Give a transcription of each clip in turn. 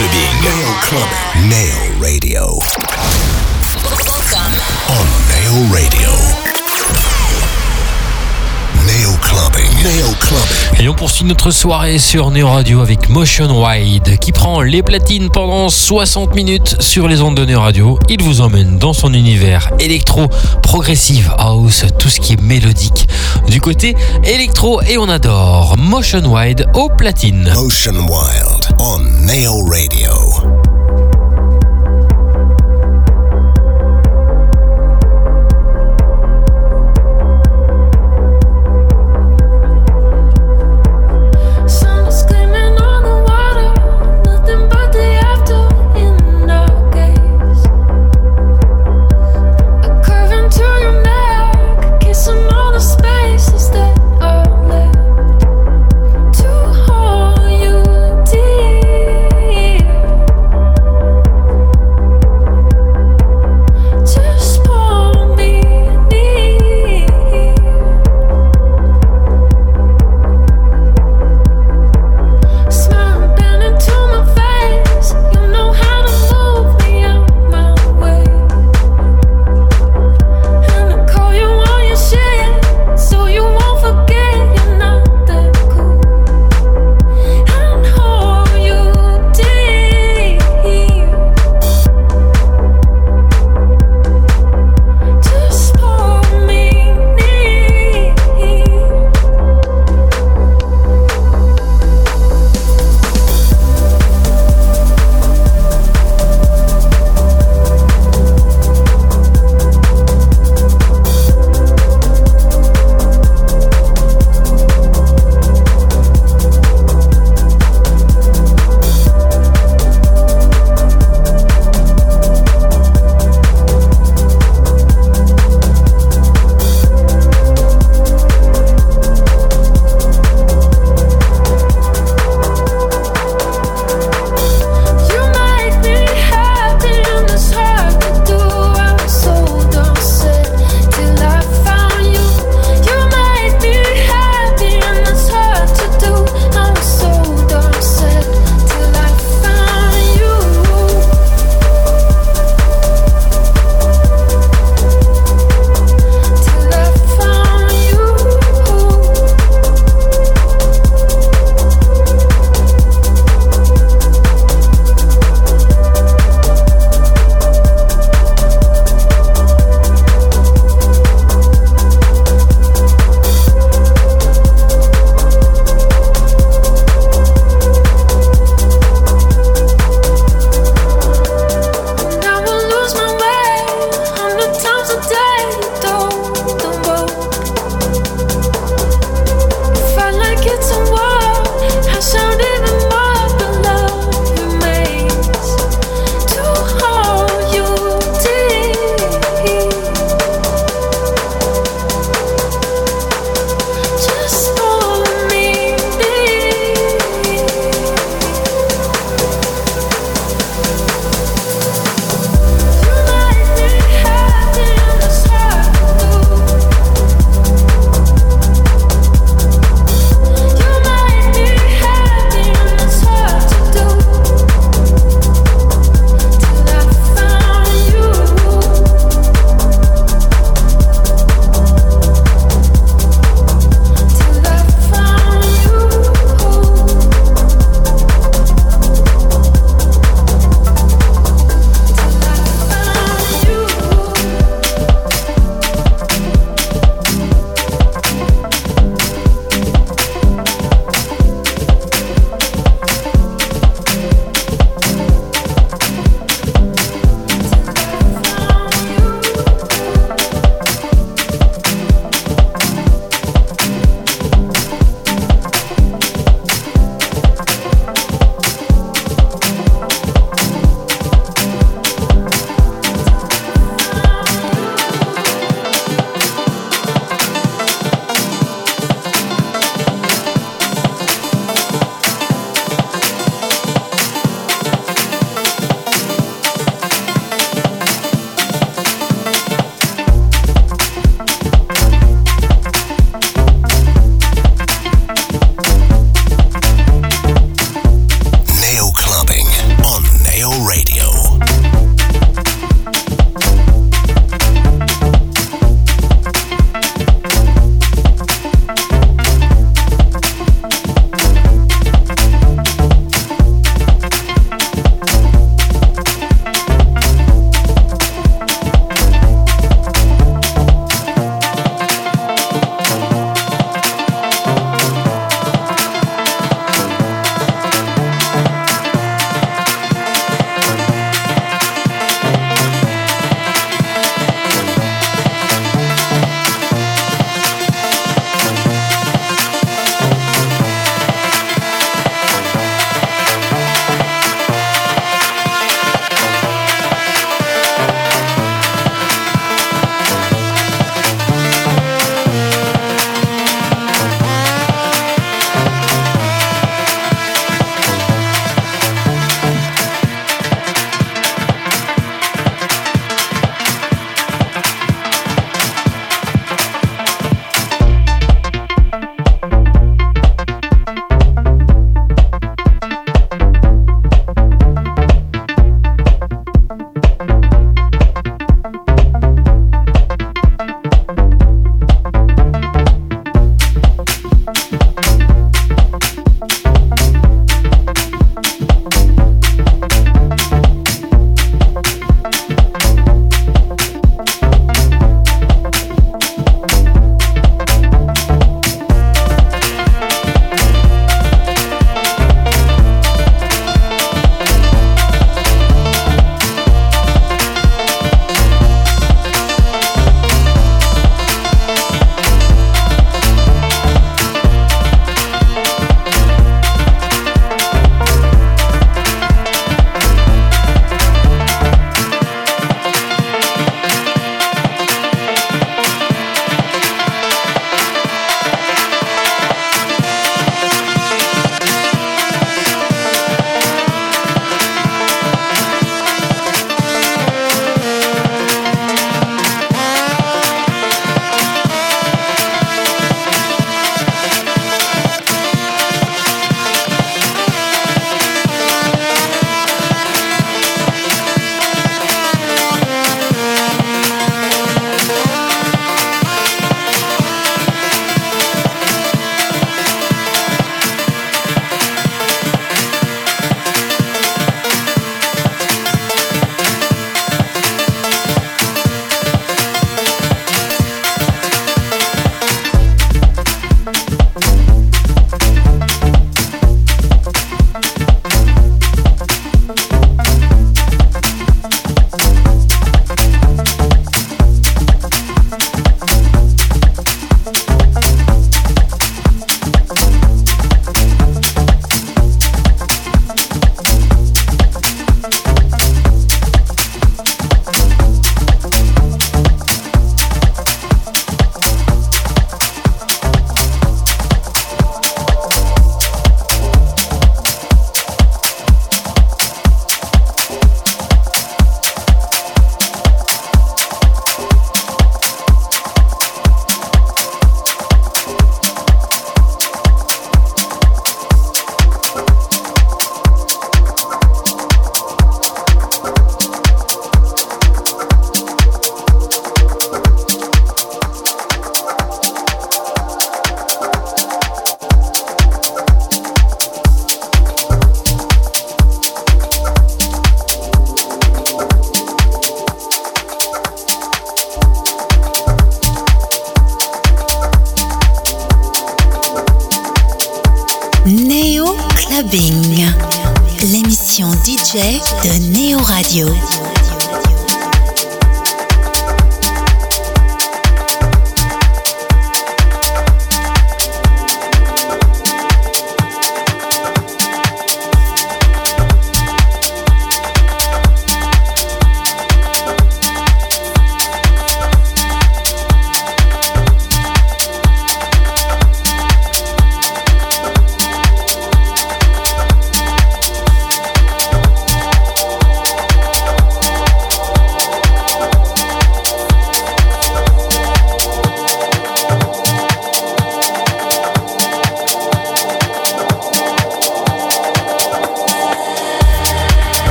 clubbing. Nail clubbing. Nail radio. Welcome. On Nail Radio. Nail clubbing. Clubbing. Et on poursuit notre soirée sur Neo Radio avec Motion Wide qui prend les platines pendant 60 minutes sur les ondes de Neo Radio. Il vous emmène dans son univers électro, progressive house, tout ce qui est mélodique. Du côté électro et on adore Motion Wide aux platines. Motion Wild on Nail Radio.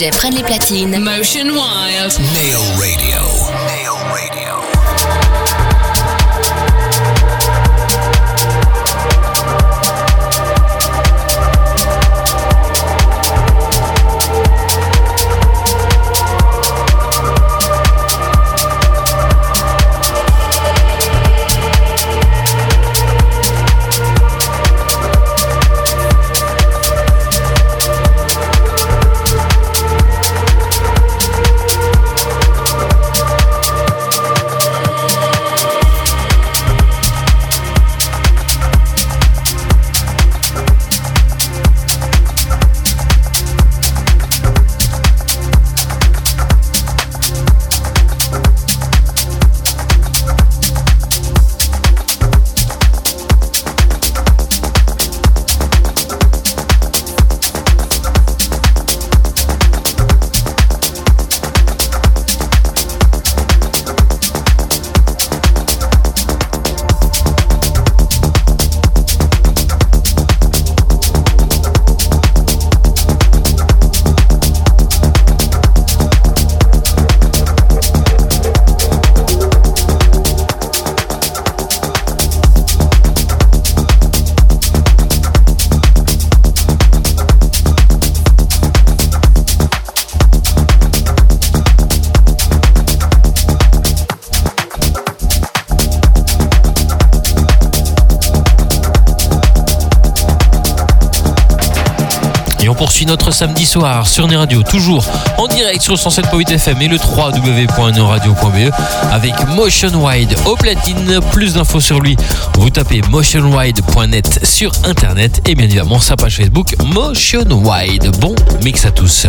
DJ les platines. Motion Wild. Notre samedi soir sur Nez Radio, toujours en direct sur 107.8 FM et le www.neuradio.be avec Motion Wide au platine. Plus d'infos sur lui, vous tapez motionwide.net sur internet et bien évidemment sa page Facebook Motion Wide. Bon mix à tous.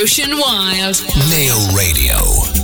Motion Wild. Neo Radio.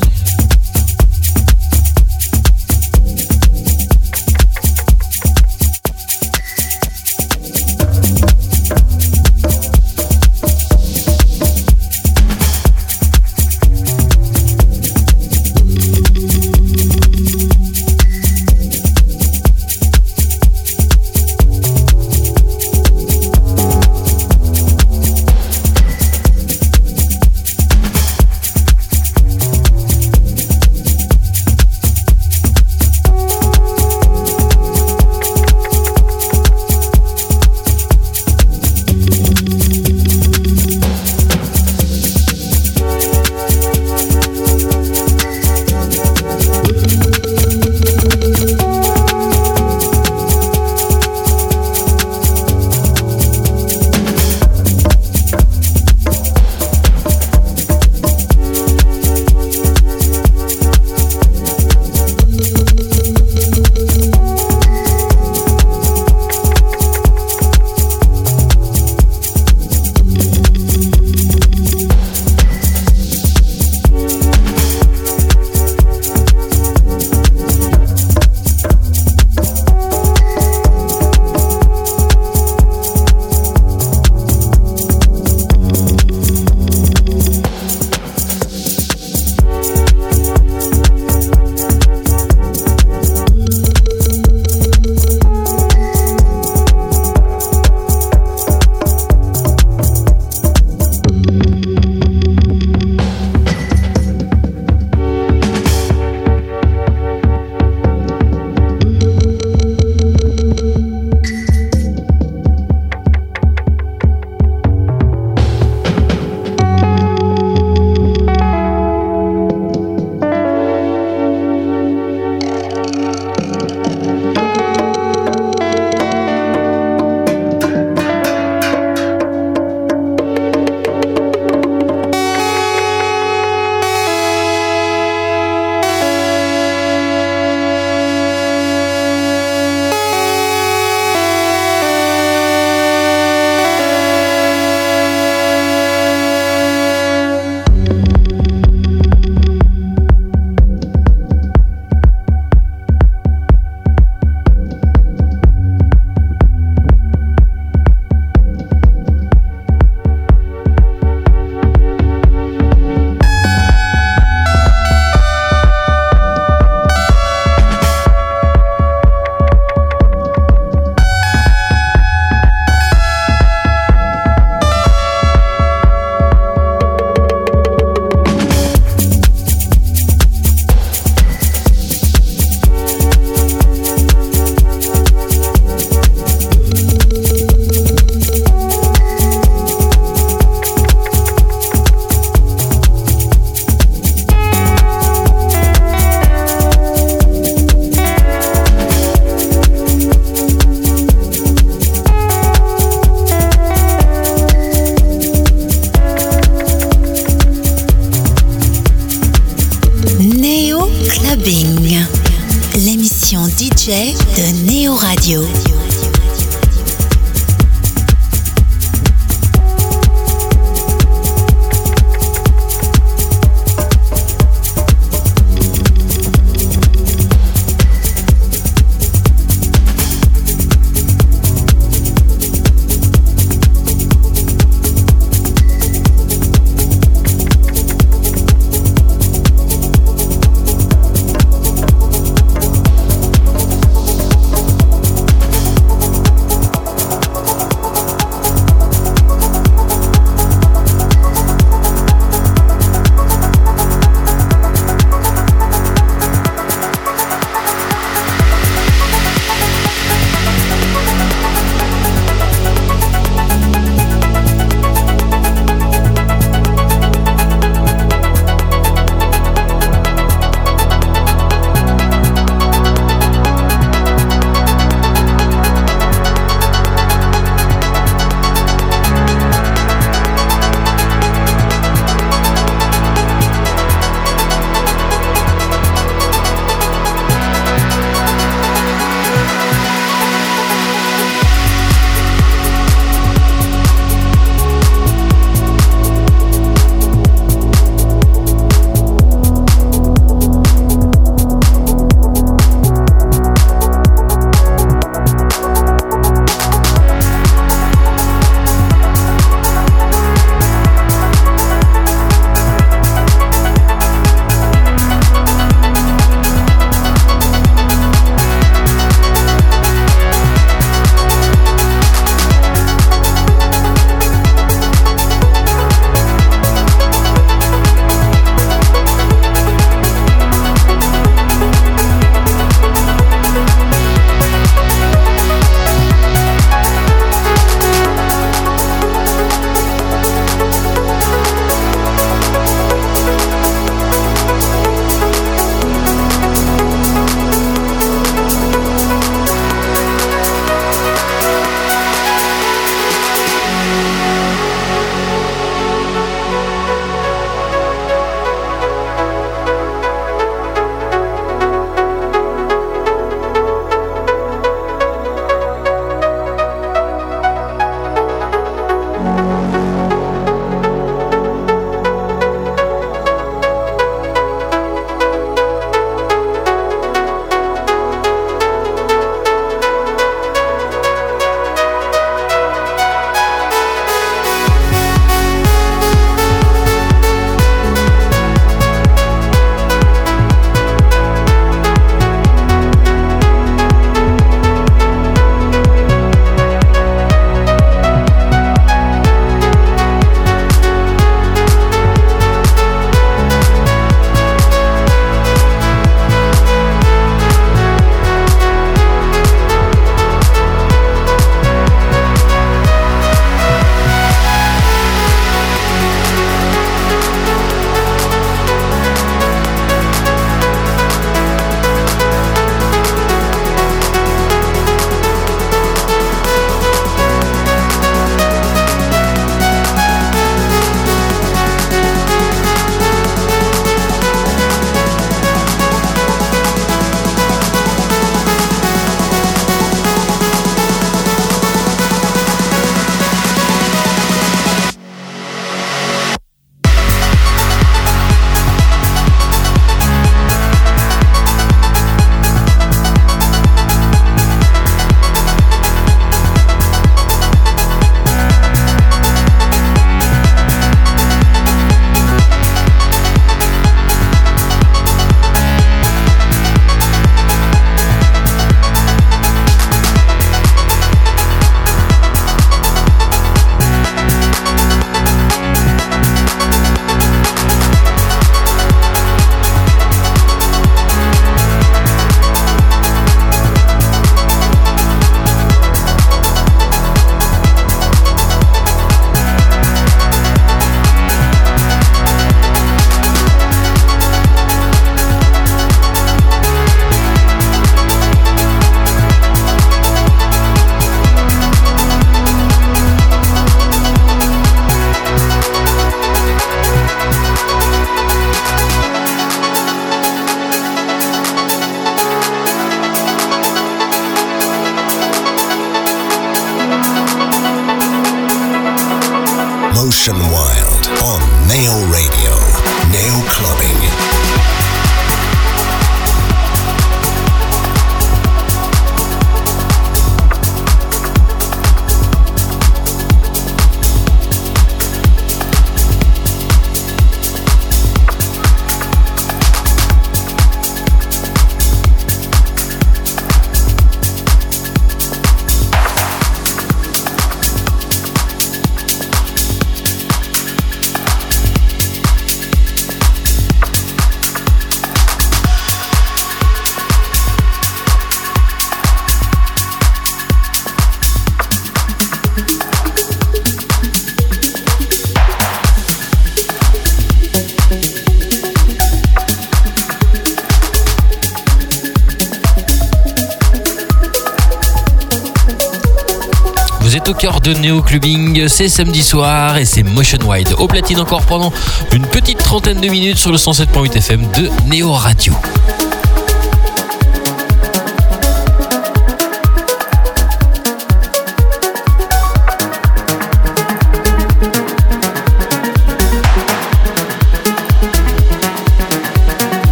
De Neo Clubbing, c'est samedi soir et c'est Motion Wide. Au platine encore pendant une petite trentaine de minutes sur le 107.8 FM de Neo Radio.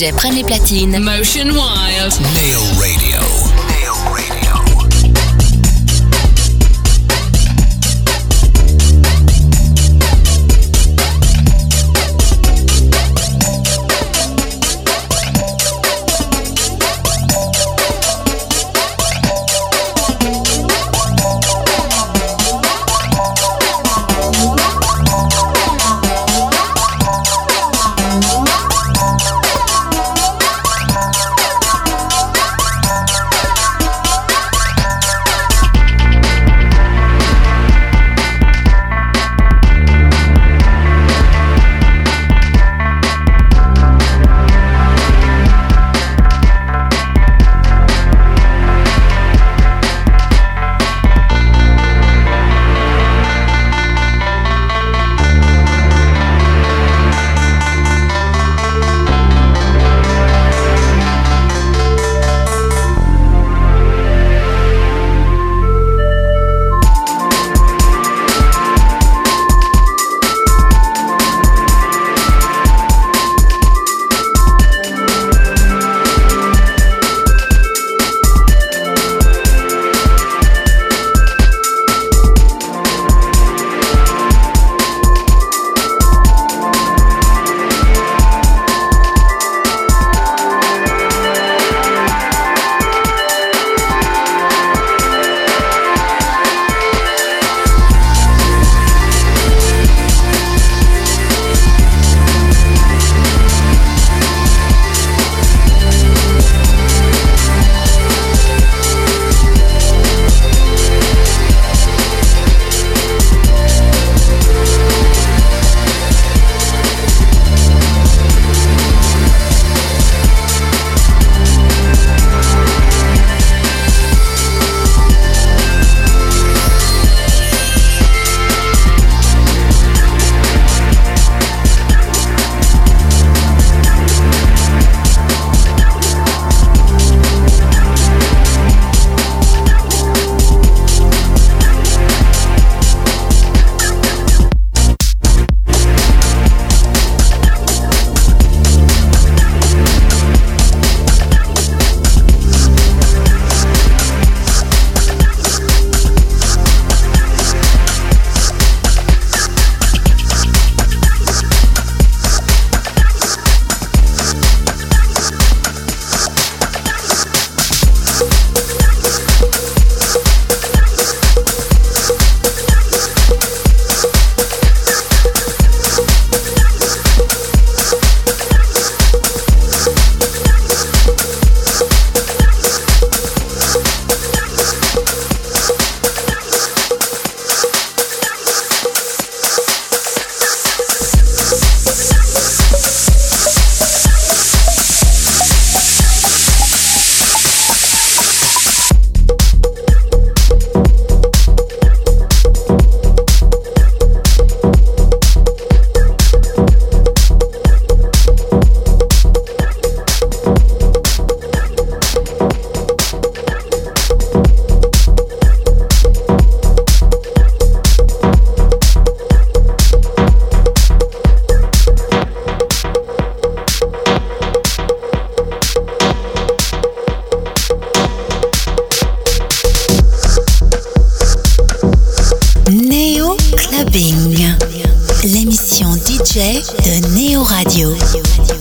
DJ les platines. Motion Wild. Neo Radio.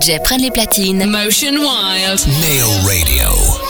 DJ prennent les platines. Motion Wild. Neo Radio.